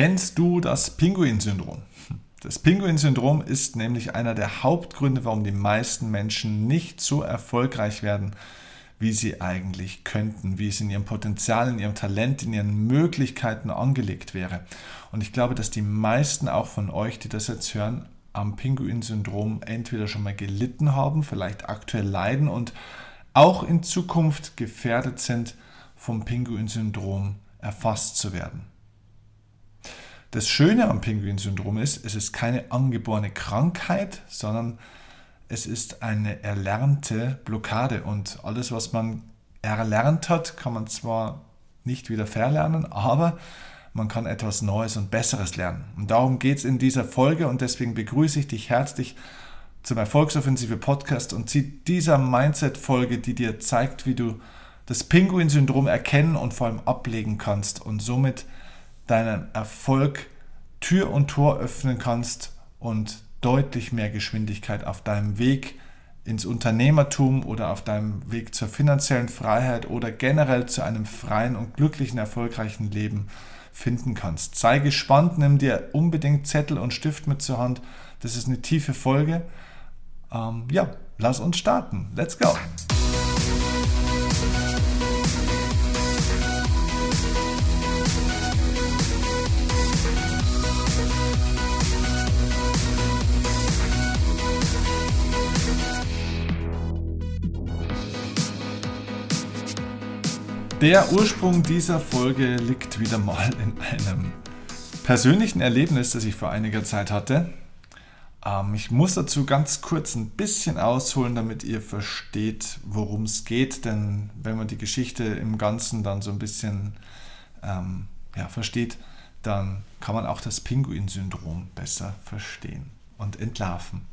Kennst du das Pinguin-Syndrom? Das Pinguin-Syndrom ist nämlich einer der Hauptgründe, warum die meisten Menschen nicht so erfolgreich werden, wie sie eigentlich könnten, wie es in ihrem Potenzial, in ihrem Talent, in ihren Möglichkeiten angelegt wäre. Und ich glaube, dass die meisten auch von euch, die das jetzt hören, am Pinguin-Syndrom entweder schon mal gelitten haben, vielleicht aktuell leiden und auch in Zukunft gefährdet sind, vom Pinguin-Syndrom erfasst zu werden. Das Schöne am Pinguin-Syndrom ist, es ist keine angeborene Krankheit, sondern es ist eine erlernte Blockade. Und alles, was man erlernt hat, kann man zwar nicht wieder verlernen, aber man kann etwas Neues und Besseres lernen. Und darum geht es in dieser Folge und deswegen begrüße ich dich herzlich zum Erfolgsoffensive Podcast und zu dieser Mindset-Folge, die dir zeigt, wie du das Pinguin-Syndrom erkennen und vor allem ablegen kannst und somit deinen Erfolg Tür und Tor öffnen kannst und deutlich mehr Geschwindigkeit auf deinem Weg ins Unternehmertum oder auf deinem Weg zur finanziellen Freiheit oder generell zu einem freien und glücklichen, erfolgreichen Leben finden kannst. Sei gespannt, nimm dir unbedingt Zettel und Stift mit zur Hand. Das ist eine tiefe Folge. Ähm, ja, lass uns starten. Let's go! Der Ursprung dieser Folge liegt wieder mal in einem persönlichen Erlebnis, das ich vor einiger Zeit hatte. Ähm, ich muss dazu ganz kurz ein bisschen ausholen, damit ihr versteht, worum es geht. Denn wenn man die Geschichte im Ganzen dann so ein bisschen ähm, ja, versteht, dann kann man auch das Pinguin-Syndrom besser verstehen und entlarven.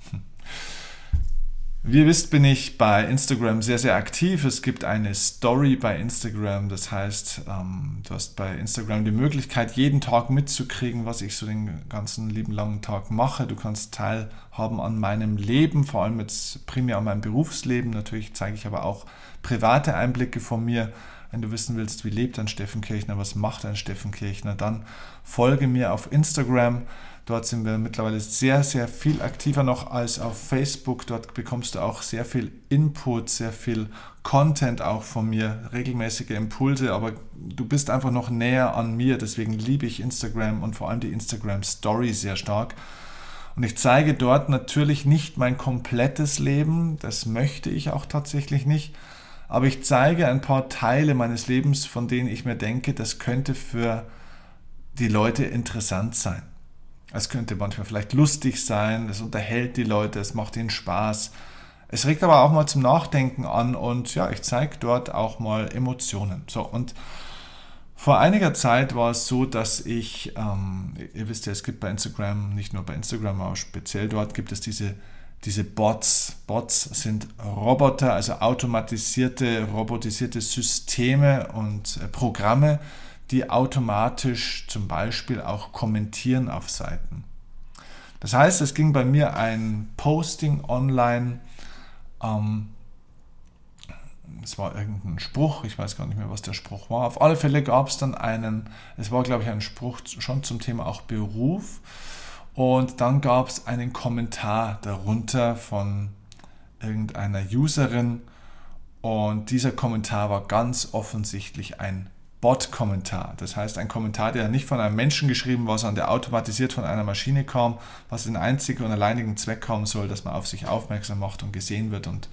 Wie ihr wisst, bin ich bei Instagram sehr, sehr aktiv. Es gibt eine Story bei Instagram. Das heißt, ähm, du hast bei Instagram die Möglichkeit, jeden Tag mitzukriegen, was ich so den ganzen lieben langen Tag mache. Du kannst teilhaben an meinem Leben, vor allem jetzt primär an meinem Berufsleben. Natürlich zeige ich aber auch private Einblicke von mir. Wenn du wissen willst, wie lebt ein Steffen Kirchner, was macht ein Steffen Kirchner, dann folge mir auf Instagram. Dort sind wir mittlerweile sehr, sehr viel aktiver noch als auf Facebook. Dort bekommst du auch sehr viel Input, sehr viel Content auch von mir, regelmäßige Impulse, aber du bist einfach noch näher an mir. Deswegen liebe ich Instagram und vor allem die Instagram Story sehr stark. Und ich zeige dort natürlich nicht mein komplettes Leben, das möchte ich auch tatsächlich nicht, aber ich zeige ein paar Teile meines Lebens, von denen ich mir denke, das könnte für die Leute interessant sein. Es könnte manchmal vielleicht lustig sein, es unterhält die Leute, es macht ihnen Spaß. Es regt aber auch mal zum Nachdenken an und ja, ich zeige dort auch mal Emotionen. So, und vor einiger Zeit war es so, dass ich, ähm, ihr wisst ja, es gibt bei Instagram, nicht nur bei Instagram, aber speziell dort gibt es diese, diese Bots. Bots sind Roboter, also automatisierte, robotisierte Systeme und äh, Programme, die automatisch zum Beispiel auch kommentieren auf Seiten. Das heißt, es ging bei mir ein Posting online. Ähm, es war irgendein Spruch, ich weiß gar nicht mehr, was der Spruch war. Auf alle Fälle gab es dann einen, es war glaube ich ein Spruch schon zum Thema auch Beruf. Und dann gab es einen Kommentar darunter von irgendeiner Userin. Und dieser Kommentar war ganz offensichtlich ein Bot-Kommentar. Das heißt, ein Kommentar, der nicht von einem Menschen geschrieben war, sondern der automatisiert von einer Maschine kam, was den einzigen und alleinigen Zweck haben soll, dass man auf sich aufmerksam macht und gesehen wird und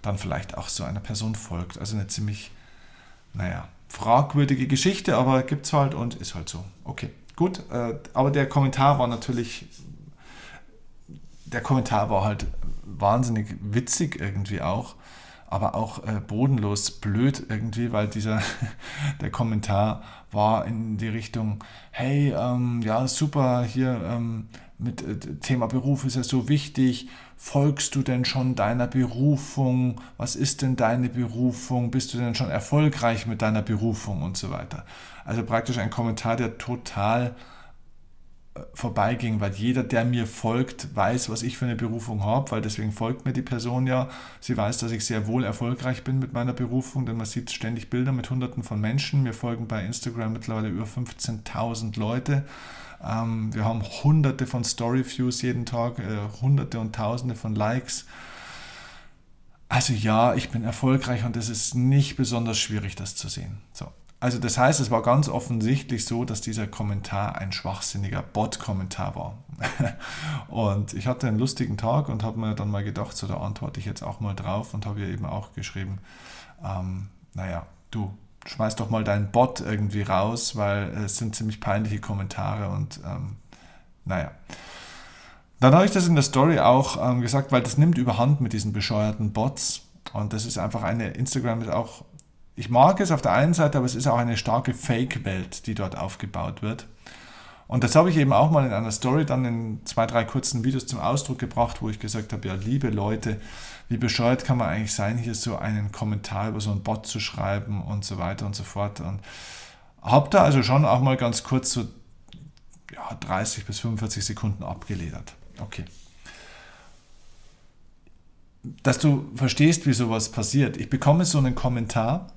dann vielleicht auch so einer Person folgt. Also eine ziemlich, naja, fragwürdige Geschichte, aber gibt es halt und ist halt so. Okay, gut. Äh, aber der Kommentar war natürlich, der Kommentar war halt wahnsinnig witzig irgendwie auch aber auch äh, bodenlos blöd irgendwie, weil dieser der Kommentar war in die Richtung, hey, ähm, ja, super, hier ähm, mit äh, Thema Beruf ist ja so wichtig. Folgst du denn schon deiner Berufung? Was ist denn deine Berufung? Bist du denn schon erfolgreich mit deiner Berufung und so weiter? Also praktisch ein Kommentar, der total vorbeiging, weil jeder, der mir folgt, weiß, was ich für eine Berufung habe, weil deswegen folgt mir die Person ja. Sie weiß, dass ich sehr wohl erfolgreich bin mit meiner Berufung, denn man sieht ständig Bilder mit Hunderten von Menschen. Mir folgen bei Instagram mittlerweile über 15.000 Leute. Ähm, wir haben Hunderte von Story-Views jeden Tag, äh, Hunderte und Tausende von Likes. Also ja, ich bin erfolgreich und es ist nicht besonders schwierig, das zu sehen. So. Also das heißt, es war ganz offensichtlich so, dass dieser Kommentar ein schwachsinniger Bot-Kommentar war. und ich hatte einen lustigen Tag und habe mir dann mal gedacht, so da antworte ich jetzt auch mal drauf und habe ihr eben auch geschrieben, ähm, naja, du schmeiß doch mal deinen Bot irgendwie raus, weil es sind ziemlich peinliche Kommentare und ähm, naja. Dann habe ich das in der Story auch ähm, gesagt, weil das nimmt überhand mit diesen bescheuerten Bots. Und das ist einfach eine, Instagram ist auch ich mag es auf der einen Seite, aber es ist auch eine starke Fake-Welt, die dort aufgebaut wird. Und das habe ich eben auch mal in einer Story dann in zwei, drei kurzen Videos zum Ausdruck gebracht, wo ich gesagt habe, ja, liebe Leute, wie bescheuert kann man eigentlich sein, hier so einen Kommentar über so einen Bot zu schreiben und so weiter und so fort. Und habe da also schon auch mal ganz kurz so ja, 30 bis 45 Sekunden abgeledert. Okay dass du verstehst, wie sowas passiert. Ich bekomme so einen Kommentar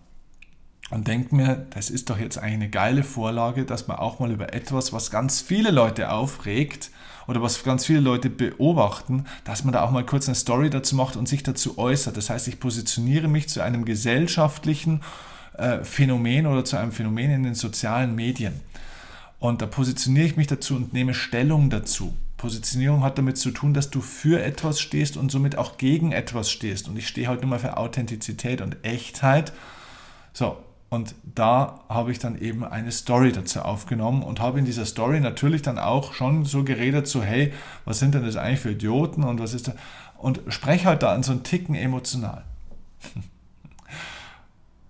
und denke mir, das ist doch jetzt eigentlich eine geile Vorlage, dass man auch mal über etwas, was ganz viele Leute aufregt oder was ganz viele Leute beobachten, dass man da auch mal kurz eine Story dazu macht und sich dazu äußert. Das heißt, ich positioniere mich zu einem gesellschaftlichen äh, Phänomen oder zu einem Phänomen in den sozialen Medien. Und da positioniere ich mich dazu und nehme Stellung dazu. Positionierung hat damit zu tun, dass du für etwas stehst und somit auch gegen etwas stehst. Und ich stehe halt nur mal für Authentizität und Echtheit. So, und da habe ich dann eben eine Story dazu aufgenommen und habe in dieser Story natürlich dann auch schon so geredet, so hey, was sind denn das eigentlich für Idioten und was ist da? Und spreche halt da an so einen Ticken emotional.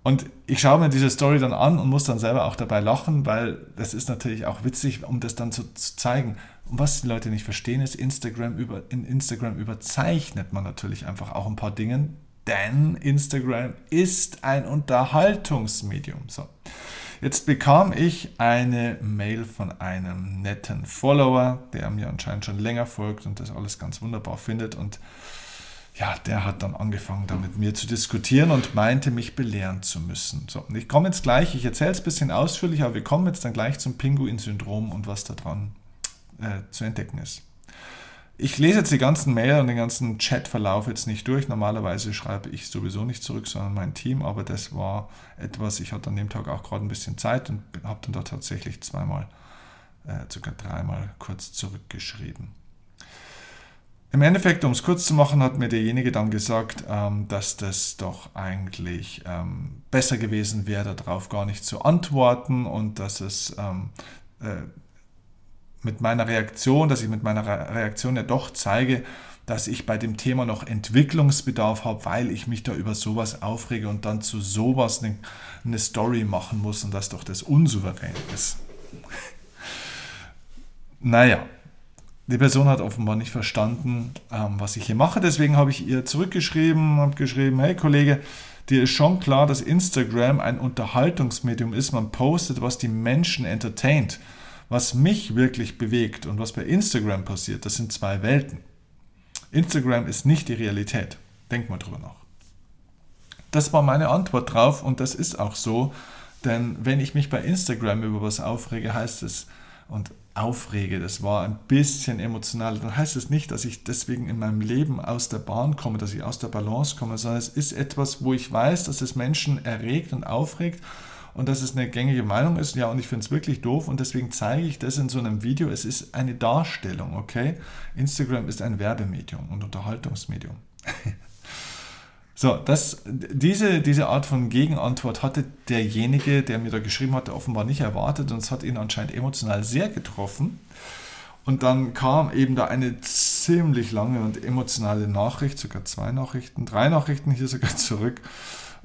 Und ich schaue mir diese Story dann an und muss dann selber auch dabei lachen, weil das ist natürlich auch witzig, um das dann so zu zeigen. Und was die Leute nicht verstehen, ist, Instagram über, in Instagram überzeichnet man natürlich einfach auch ein paar Dinge, denn Instagram ist ein Unterhaltungsmedium. So. Jetzt bekam ich eine Mail von einem netten Follower, der mir anscheinend schon länger folgt und das alles ganz wunderbar findet. Und ja, der hat dann angefangen, da mit mir zu diskutieren und meinte, mich belehren zu müssen. So, und ich komme jetzt gleich, ich erzähle es ein bisschen ausführlicher, aber wir kommen jetzt dann gleich zum Pinguin-Syndrom und was da dran äh, zu entdecken ist. Ich lese jetzt die ganzen Mail und den ganzen Chatverlauf jetzt nicht durch. Normalerweise schreibe ich sowieso nicht zurück, sondern mein Team. Aber das war etwas, ich hatte an dem Tag auch gerade ein bisschen Zeit und habe dann da tatsächlich zweimal, äh, sogar dreimal kurz zurückgeschrieben. Im Endeffekt, um es kurz zu machen, hat mir derjenige dann gesagt, ähm, dass das doch eigentlich ähm, besser gewesen wäre, darauf gar nicht zu antworten und dass es ähm, äh, mit meiner Reaktion, dass ich mit meiner Reaktion ja doch zeige, dass ich bei dem Thema noch Entwicklungsbedarf habe, weil ich mich da über sowas aufrege und dann zu sowas eine, eine Story machen muss und das doch das unsouverän ist. naja, die Person hat offenbar nicht verstanden, ähm, was ich hier mache. Deswegen habe ich ihr zurückgeschrieben, habe geschrieben, hey Kollege, dir ist schon klar, dass Instagram ein Unterhaltungsmedium ist. Man postet, was die Menschen entertaint. Was mich wirklich bewegt und was bei Instagram passiert, das sind zwei Welten. Instagram ist nicht die Realität. Denk mal drüber nach. Das war meine Antwort drauf und das ist auch so, denn wenn ich mich bei Instagram über was aufrege, heißt es, und aufrege, das war ein bisschen emotional, dann heißt es nicht, dass ich deswegen in meinem Leben aus der Bahn komme, dass ich aus der Balance komme, sondern es ist etwas, wo ich weiß, dass es Menschen erregt und aufregt und dass es eine gängige Meinung ist. Ja, und ich finde es wirklich doof und deswegen zeige ich das in so einem Video. Es ist eine Darstellung, okay? Instagram ist ein Werbemedium und Unterhaltungsmedium. so, das, diese, diese Art von Gegenantwort hatte derjenige, der mir da geschrieben hatte, offenbar nicht erwartet und es hat ihn anscheinend emotional sehr getroffen. Und dann kam eben da eine ziemlich lange und emotionale Nachricht, sogar zwei Nachrichten, drei Nachrichten hier sogar zurück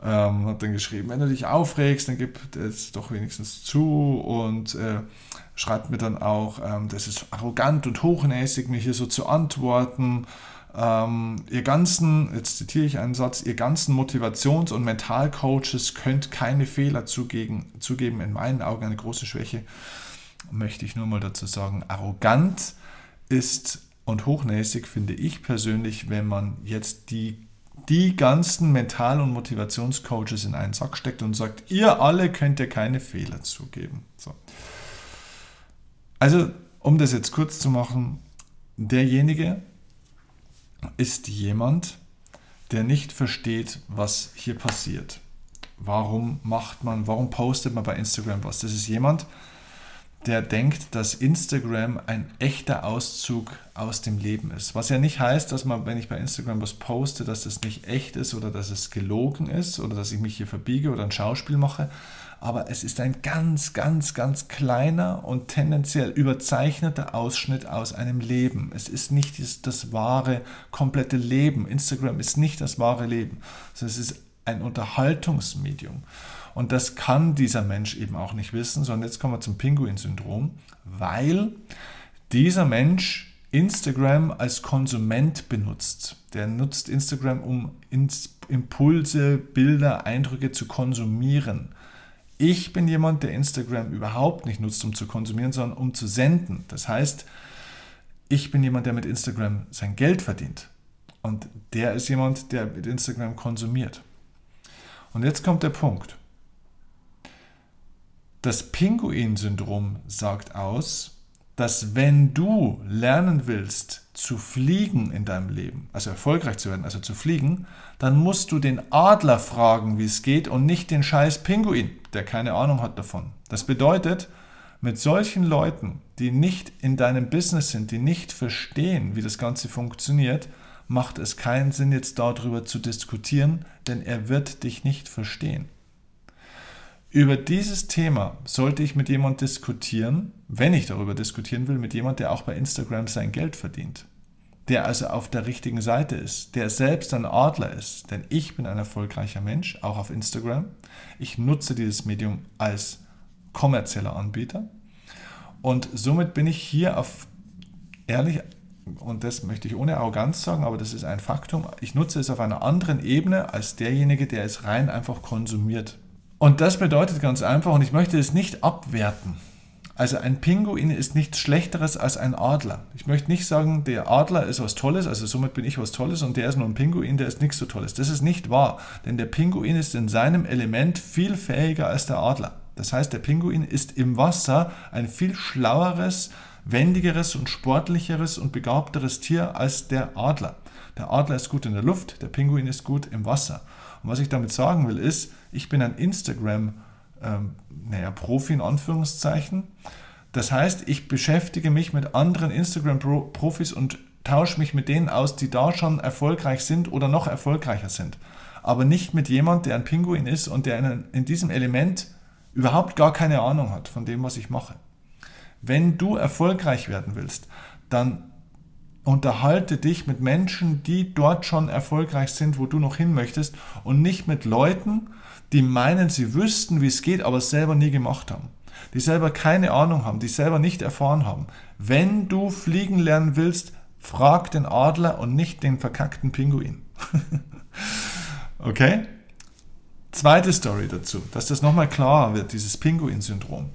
ähm, hat dann geschrieben, wenn du dich aufregst, dann gib es doch wenigstens zu und äh, schreibt mir dann auch, ähm, das ist arrogant und hochnäsig, mir hier so zu antworten. Ähm, ihr ganzen, jetzt zitiere ich einen Satz, ihr ganzen Motivations- und Mentalcoaches könnt keine Fehler zugeben, zugeben, in meinen Augen eine große Schwäche. möchte ich nur mal dazu sagen, arrogant ist und hochnäsig finde ich persönlich, wenn man jetzt die, die ganzen Mental- und Motivationscoaches in einen Sack steckt und sagt, ihr alle könnt ja keine Fehler zugeben. So. Also, um das jetzt kurz zu machen, derjenige ist jemand, der nicht versteht, was hier passiert. Warum macht man, warum postet man bei Instagram was? Das ist jemand, der denkt, dass Instagram ein echter Auszug aus dem Leben ist. Was ja nicht heißt, dass man, wenn ich bei Instagram was poste, dass das nicht echt ist oder dass es gelogen ist oder dass ich mich hier verbiege oder ein Schauspiel mache. Aber es ist ein ganz, ganz, ganz kleiner und tendenziell überzeichneter Ausschnitt aus einem Leben. Es ist nicht das, das wahre, komplette Leben. Instagram ist nicht das wahre Leben. es ist ein Unterhaltungsmedium. Und das kann dieser Mensch eben auch nicht wissen, sondern jetzt kommen wir zum Pinguin-Syndrom, weil dieser Mensch Instagram als Konsument benutzt. Der nutzt Instagram, um Impulse, Bilder, Eindrücke zu konsumieren. Ich bin jemand, der Instagram überhaupt nicht nutzt, um zu konsumieren, sondern um zu senden. Das heißt, ich bin jemand, der mit Instagram sein Geld verdient. Und der ist jemand, der mit Instagram konsumiert. Und jetzt kommt der Punkt. Das Pinguin-Syndrom sagt aus, dass wenn du lernen willst zu fliegen in deinem Leben, also erfolgreich zu werden, also zu fliegen, dann musst du den Adler fragen, wie es geht und nicht den scheiß Pinguin, der keine Ahnung hat davon. Das bedeutet, mit solchen Leuten, die nicht in deinem Business sind, die nicht verstehen, wie das Ganze funktioniert, macht es keinen Sinn, jetzt darüber zu diskutieren, denn er wird dich nicht verstehen. Über dieses Thema sollte ich mit jemand diskutieren, wenn ich darüber diskutieren will, mit jemand, der auch bei Instagram sein Geld verdient. Der also auf der richtigen Seite ist, der selbst ein Adler ist. Denn ich bin ein erfolgreicher Mensch, auch auf Instagram. Ich nutze dieses Medium als kommerzieller Anbieter. Und somit bin ich hier auf, ehrlich, und das möchte ich ohne Arroganz sagen, aber das ist ein Faktum, ich nutze es auf einer anderen Ebene als derjenige, der es rein einfach konsumiert. Und das bedeutet ganz einfach, und ich möchte es nicht abwerten. Also ein Pinguin ist nichts Schlechteres als ein Adler. Ich möchte nicht sagen, der Adler ist was Tolles, also somit bin ich was Tolles und der ist nur ein Pinguin, der ist nichts so Tolles. Das ist nicht wahr, denn der Pinguin ist in seinem Element viel fähiger als der Adler. Das heißt, der Pinguin ist im Wasser ein viel schlaueres, wendigeres und sportlicheres und begabteres Tier als der Adler. Der Adler ist gut in der Luft, der Pinguin ist gut im Wasser. Und was ich damit sagen will, ist, ich bin ein Instagram, ähm, naja, Profi in Anführungszeichen. Das heißt, ich beschäftige mich mit anderen Instagram-Profis und tausche mich mit denen aus, die da schon erfolgreich sind oder noch erfolgreicher sind. Aber nicht mit jemand, der ein Pinguin ist und der in, in diesem Element überhaupt gar keine Ahnung hat von dem, was ich mache. Wenn du erfolgreich werden willst, dann unterhalte dich mit Menschen, die dort schon erfolgreich sind, wo du noch hin möchtest und nicht mit Leuten, die meinen, sie wüssten, wie es geht, aber es selber nie gemacht haben. Die selber keine Ahnung haben, die selber nicht erfahren haben. Wenn du fliegen lernen willst, frag den Adler und nicht den verkackten Pinguin. okay? Zweite Story dazu, dass das nochmal klarer wird, dieses Pinguin-Syndrom.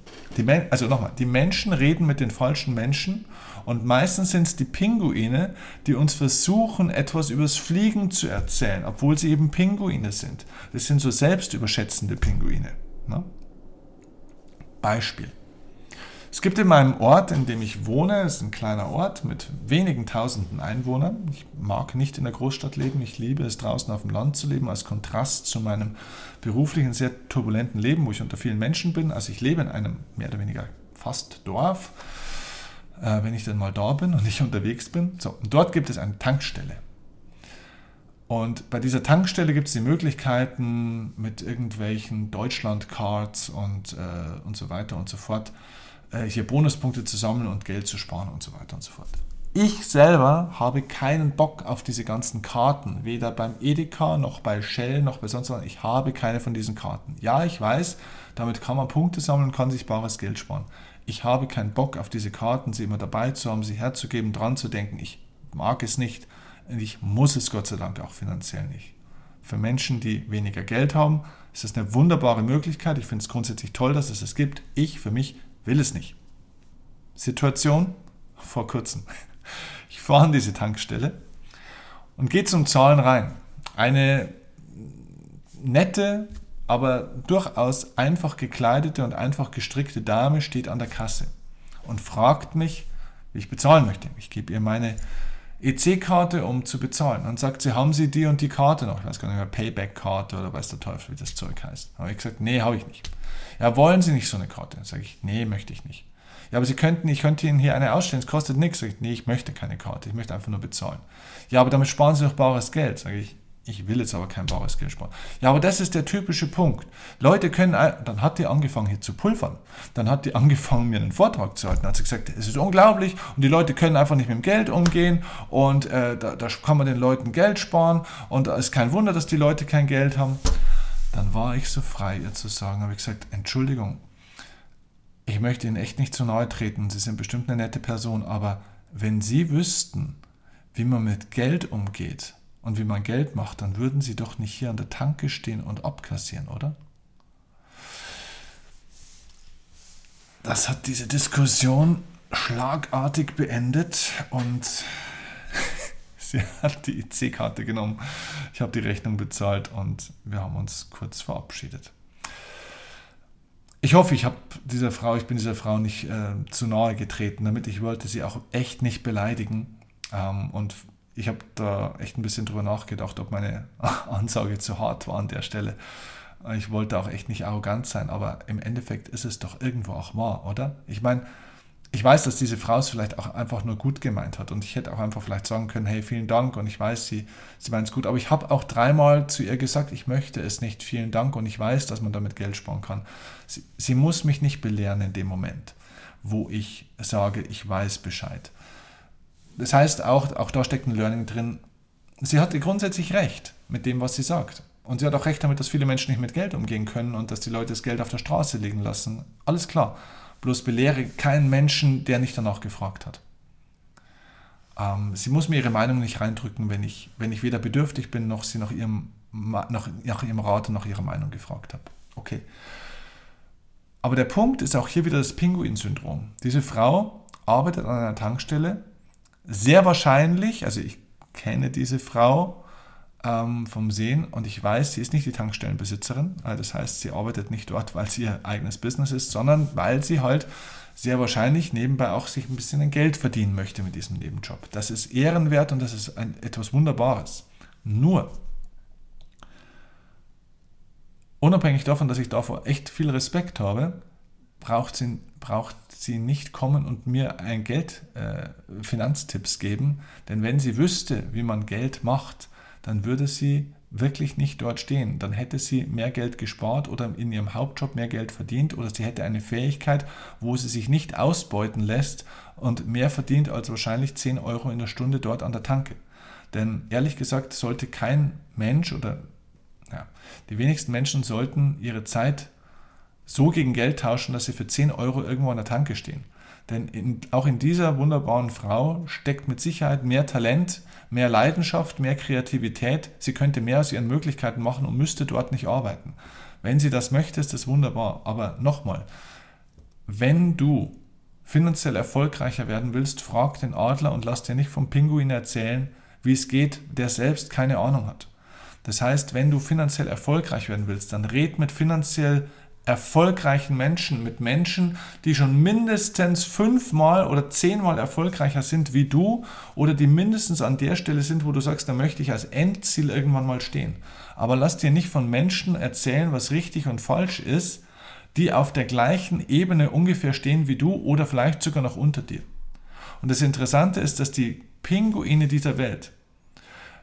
also nochmal, die Menschen reden mit den falschen Menschen und meistens sind es die Pinguine, die uns versuchen, etwas übers Fliegen zu erzählen, obwohl sie eben Pinguine sind. Das sind so selbstüberschätzende Pinguine. Ne? Beispiel. Es gibt in meinem Ort, in dem ich wohne, es ist ein kleiner Ort mit wenigen tausenden Einwohnern. Ich mag nicht in der Großstadt leben, ich liebe es draußen auf dem Land zu leben, als Kontrast zu meinem beruflichen, sehr turbulenten Leben, wo ich unter vielen Menschen bin. Also ich lebe in einem mehr oder weniger fast Dorf äh, wenn ich dann mal da bin und ich unterwegs bin. So, und dort gibt es eine Tankstelle. Und bei dieser Tankstelle gibt es die Möglichkeiten, mit irgendwelchen Deutschland-Cards und, äh, und so weiter und so fort äh, hier Bonuspunkte zu sammeln und Geld zu sparen und so weiter und so fort. Ich selber habe keinen Bock auf diese ganzen Karten, weder beim Edeka noch bei Shell noch bei sonst was. Ich habe keine von diesen Karten. Ja, ich weiß, damit kann man Punkte sammeln kann sich bares Geld sparen ich habe keinen Bock auf diese Karten, sie immer dabei zu haben, sie herzugeben, dran zu denken. Ich mag es nicht und ich muss es Gott sei Dank auch finanziell nicht. Für Menschen, die weniger Geld haben, ist das eine wunderbare Möglichkeit. Ich finde es grundsätzlich toll, dass es es gibt. Ich für mich will es nicht. Situation vor kurzem. Ich fahre an diese Tankstelle und gehe zum Zahlen rein. Eine nette, aber durchaus einfach gekleidete und einfach gestrickte Dame steht an der Kasse und fragt mich, wie ich bezahlen möchte. Ich gebe ihr meine EC-Karte, um zu bezahlen. Dann sagt sie, haben Sie die und die Karte noch? Ich weiß gar nicht mehr, Payback-Karte oder weiß der Teufel, wie das Zeug heißt. Habe ich gesagt, nee, habe ich nicht. Ja, wollen Sie nicht so eine Karte? Sage ich, nee, möchte ich nicht. Ja, aber Sie könnten, ich könnte Ihnen hier eine ausstellen, es kostet nichts. Sag ich, nee, ich möchte keine Karte, ich möchte einfach nur bezahlen. Ja, aber damit sparen Sie doch bares Geld. Sage ich, ich will jetzt aber kein bares Geld sparen. Ja, aber das ist der typische Punkt. Leute können, dann hat die angefangen hier zu pulvern. Dann hat die angefangen, mir einen Vortrag zu halten. Dann hat sie gesagt, es ist unglaublich und die Leute können einfach nicht mit dem Geld umgehen und äh, da, da kann man den Leuten Geld sparen und es ist kein Wunder, dass die Leute kein Geld haben. Dann war ich so frei, ihr zu sagen, habe ich gesagt, Entschuldigung, ich möchte Ihnen echt nicht zu nahe treten, Sie sind bestimmt eine nette Person, aber wenn Sie wüssten, wie man mit Geld umgeht, und wie man Geld macht, dann würden sie doch nicht hier an der Tanke stehen und abkassieren, oder? Das hat diese Diskussion schlagartig beendet und sie hat die IC-Karte genommen. Ich habe die Rechnung bezahlt und wir haben uns kurz verabschiedet. Ich hoffe, ich habe dieser Frau, ich bin dieser Frau nicht äh, zu nahe getreten, damit ich wollte sie auch echt nicht beleidigen ähm, und ich habe da echt ein bisschen drüber nachgedacht, ob meine Ansage zu hart war an der Stelle. Ich wollte auch echt nicht arrogant sein, aber im Endeffekt ist es doch irgendwo auch wahr, oder? Ich meine, ich weiß, dass diese Frau es vielleicht auch einfach nur gut gemeint hat und ich hätte auch einfach vielleicht sagen können, hey, vielen Dank und ich weiß, sie, sie meint es gut, aber ich habe auch dreimal zu ihr gesagt, ich möchte es nicht, vielen Dank und ich weiß, dass man damit Geld sparen kann. Sie, sie muss mich nicht belehren in dem Moment, wo ich sage, ich weiß Bescheid das heißt, auch, auch da steckt ein Learning drin. Sie hatte grundsätzlich recht mit dem, was sie sagt. Und sie hat auch recht damit, dass viele Menschen nicht mit Geld umgehen können und dass die Leute das Geld auf der Straße liegen lassen. Alles klar. Bloß belehre keinen Menschen, der nicht danach gefragt hat. Ähm, sie muss mir ihre Meinung nicht reindrücken, wenn ich, wenn ich weder bedürftig bin, noch sie nach ihrem, nach, nach ihrem Rat und nach ihrer Meinung gefragt habe. Okay. Aber der Punkt ist auch hier wieder das Pinguin-Syndrom. Diese Frau arbeitet an einer Tankstelle sehr wahrscheinlich, also ich kenne diese Frau ähm, vom Sehen und ich weiß, sie ist nicht die Tankstellenbesitzerin. Also das heißt, sie arbeitet nicht dort, weil sie ihr eigenes Business ist, sondern weil sie halt sehr wahrscheinlich nebenbei auch sich ein bisschen Geld verdienen möchte mit diesem Nebenjob. Das ist ehrenwert und das ist ein, etwas Wunderbares. Nur, unabhängig davon, dass ich davor echt viel Respekt habe, braucht sie, braucht sie nicht kommen und mir ein Geld, äh, Finanztipps geben, denn wenn sie wüsste, wie man Geld macht, dann würde sie wirklich nicht dort stehen. Dann hätte sie mehr Geld gespart oder in ihrem Hauptjob mehr Geld verdient oder sie hätte eine Fähigkeit, wo sie sich nicht ausbeuten lässt und mehr verdient als wahrscheinlich 10 Euro in der Stunde dort an der Tanke. Denn ehrlich gesagt sollte kein Mensch oder ja, die wenigsten Menschen sollten ihre Zeit so gegen Geld tauschen, dass sie für 10 Euro irgendwo an der Tanke stehen. Denn in, auch in dieser wunderbaren Frau steckt mit Sicherheit mehr Talent, mehr Leidenschaft, mehr Kreativität. Sie könnte mehr aus ihren Möglichkeiten machen und müsste dort nicht arbeiten. Wenn sie das möchte, ist das wunderbar. Aber nochmal, wenn du finanziell erfolgreicher werden willst, frag den Adler und lass dir nicht vom Pinguin erzählen, wie es geht, der selbst keine Ahnung hat. Das heißt, wenn du finanziell erfolgreich werden willst, dann red mit finanziell erfolgreichen Menschen, mit Menschen, die schon mindestens fünfmal oder zehnmal erfolgreicher sind wie du oder die mindestens an der Stelle sind, wo du sagst, da möchte ich als Endziel irgendwann mal stehen. Aber lass dir nicht von Menschen erzählen, was richtig und falsch ist, die auf der gleichen Ebene ungefähr stehen wie du oder vielleicht sogar noch unter dir. Und das Interessante ist, dass die Pinguine dieser Welt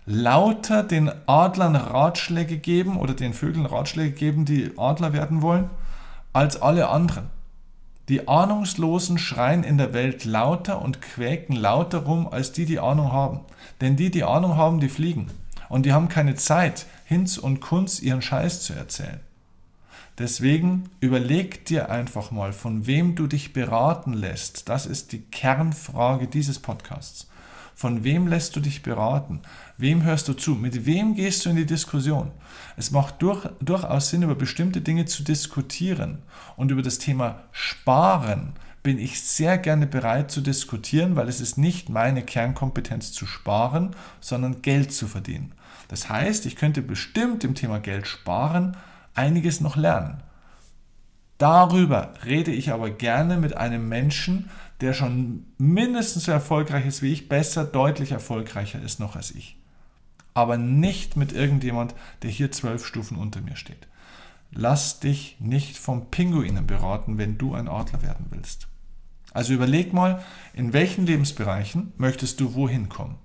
lauter den Adlern Ratschläge geben oder den Vögeln Ratschläge geben, die Adler werden wollen, als alle anderen. Die Ahnungslosen schreien in der Welt lauter und quäken lauter rum als die, die Ahnung haben. Denn die, die Ahnung haben, die fliegen. Und die haben keine Zeit, Hinz und Kunz ihren Scheiß zu erzählen. Deswegen überleg dir einfach mal, von wem du dich beraten lässt. Das ist die Kernfrage dieses Podcasts. Von wem lässt du dich beraten? Wem hörst du zu? Mit wem gehst du in die Diskussion? Es macht durch, durchaus Sinn, über bestimmte Dinge zu diskutieren und über das Thema Sparen bin ich sehr gerne bereit zu diskutieren, weil es ist nicht meine Kernkompetenz zu sparen, sondern Geld zu verdienen. Das heißt, ich könnte bestimmt im Thema Geld sparen einiges noch lernen. Darüber rede ich aber gerne mit einem Menschen, der schon mindestens so erfolgreich ist wie ich, besser, deutlich erfolgreicher ist noch als ich. Aber nicht mit irgendjemand, der hier zwölf Stufen unter mir steht. Lass dich nicht vom Pinguinen beraten, wenn du ein Adler werden willst. Also überleg mal, in welchen Lebensbereichen möchtest du wohin kommen?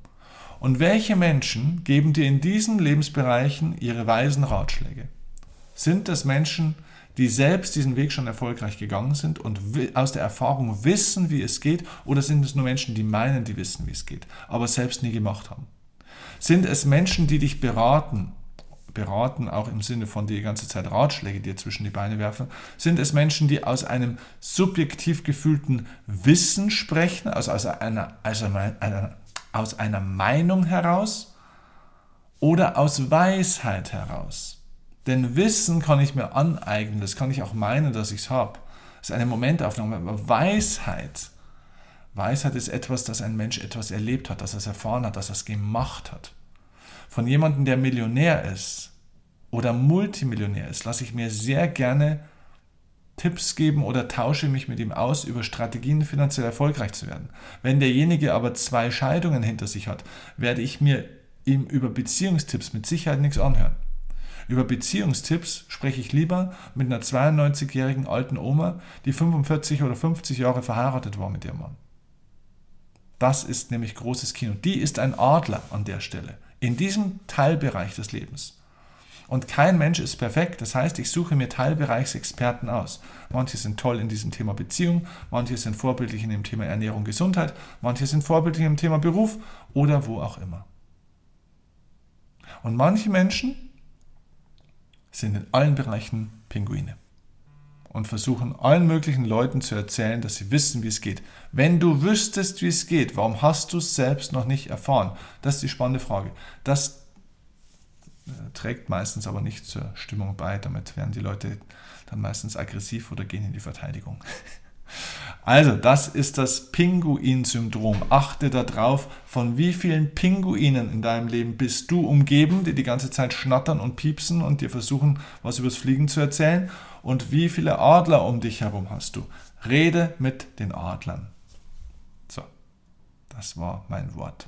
Und welche Menschen geben dir in diesen Lebensbereichen ihre weisen Ratschläge? Sind das Menschen, die selbst diesen Weg schon erfolgreich gegangen sind und aus der Erfahrung wissen, wie es geht, oder sind es nur Menschen, die meinen, die wissen, wie es geht, aber selbst nie gemacht haben? Sind es Menschen, die dich beraten, beraten auch im Sinne von die ganze Zeit Ratschläge dir zwischen die Beine werfen? Sind es Menschen, die aus einem subjektiv gefühlten Wissen sprechen, also aus einer, also einer, aus einer Meinung heraus oder aus Weisheit heraus? Denn Wissen kann ich mir aneignen, das kann ich auch meinen, dass ich es habe. Das ist eine Momentaufnahme, aber Weisheit, Weisheit ist etwas, dass ein Mensch etwas erlebt hat, dass er es erfahren hat, dass er es gemacht hat. Von jemandem, der Millionär ist oder Multimillionär ist, lasse ich mir sehr gerne Tipps geben oder tausche mich mit ihm aus über Strategien, finanziell erfolgreich zu werden. Wenn derjenige aber zwei Scheidungen hinter sich hat, werde ich mir ihm über Beziehungstipps mit Sicherheit nichts anhören. Über Beziehungstipps spreche ich lieber mit einer 92-jährigen alten Oma, die 45 oder 50 Jahre verheiratet war mit ihrem Mann. Das ist nämlich großes Kino. Die ist ein Adler an der Stelle, in diesem Teilbereich des Lebens. Und kein Mensch ist perfekt. Das heißt, ich suche mir Teilbereichsexperten aus. Manche sind toll in diesem Thema Beziehung, manche sind vorbildlich in dem Thema Ernährung, Gesundheit, manche sind vorbildlich im Thema Beruf oder wo auch immer. Und manche Menschen sind in allen Bereichen Pinguine und versuchen allen möglichen Leuten zu erzählen, dass sie wissen, wie es geht. Wenn du wüsstest, wie es geht, warum hast du es selbst noch nicht erfahren? Das ist die spannende Frage. Das äh, trägt meistens aber nicht zur Stimmung bei. Damit werden die Leute dann meistens aggressiv oder gehen in die Verteidigung. Also, das ist das Pinguin-Syndrom. Achte darauf, von wie vielen Pinguinen in deinem Leben bist du umgeben, die die ganze Zeit schnattern und piepsen und dir versuchen, was übers Fliegen zu erzählen. Und wie viele Adler um dich herum hast du? Rede mit den Adlern. So, das war mein Wort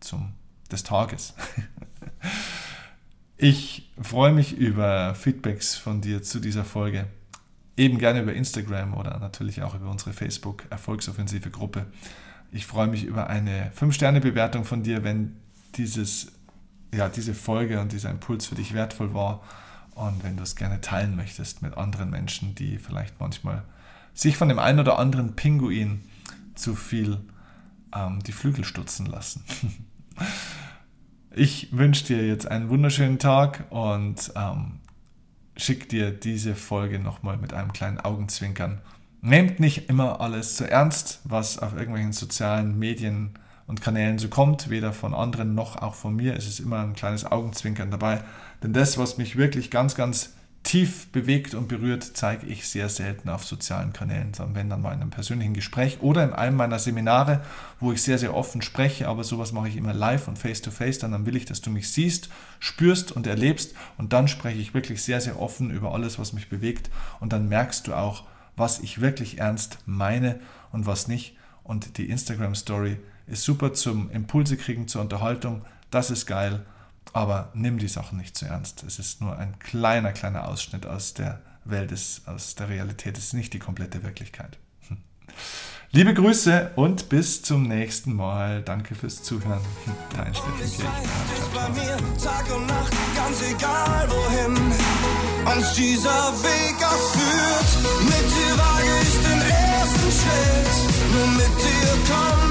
zum, des Tages. Ich freue mich über Feedbacks von dir zu dieser Folge eben gerne über Instagram oder natürlich auch über unsere Facebook Erfolgsoffensive Gruppe. Ich freue mich über eine 5-Sterne-Bewertung von dir, wenn dieses, ja, diese Folge und dieser Impuls für dich wertvoll war und wenn du es gerne teilen möchtest mit anderen Menschen, die vielleicht manchmal sich von dem einen oder anderen Pinguin zu viel ähm, die Flügel stutzen lassen. ich wünsche dir jetzt einen wunderschönen Tag und ähm, schick dir diese Folge nochmal mit einem kleinen Augenzwinkern. Nehmt nicht immer alles zu ernst, was auf irgendwelchen sozialen Medien und Kanälen so kommt, weder von anderen noch auch von mir. Es ist immer ein kleines Augenzwinkern dabei. Denn das, was mich wirklich ganz, ganz tief bewegt und berührt, zeige ich sehr selten auf sozialen Kanälen, sondern wenn dann mal in einem persönlichen Gespräch oder in einem meiner Seminare, wo ich sehr, sehr offen spreche, aber sowas mache ich immer live und face to face, dann, dann will ich, dass du mich siehst, spürst und erlebst und dann spreche ich wirklich sehr, sehr offen über alles, was mich bewegt und dann merkst du auch, was ich wirklich ernst meine und was nicht. Und die Instagram Story ist super zum Impulse kriegen, zur Unterhaltung, das ist geil aber nimm die Sachen nicht zu ernst. Es ist nur ein kleiner, kleiner Ausschnitt aus der Welt, aus der Realität. Es ist nicht die komplette Wirklichkeit. Hm. Liebe Grüße und bis zum nächsten Mal. Danke fürs Zuhören. Hm, dein Steffen Kirch. bei mir Tag und Nacht, ganz egal wohin uns dieser Weg auch führt. Mit dir wage ich den ersten Schritt, nur mit dir komm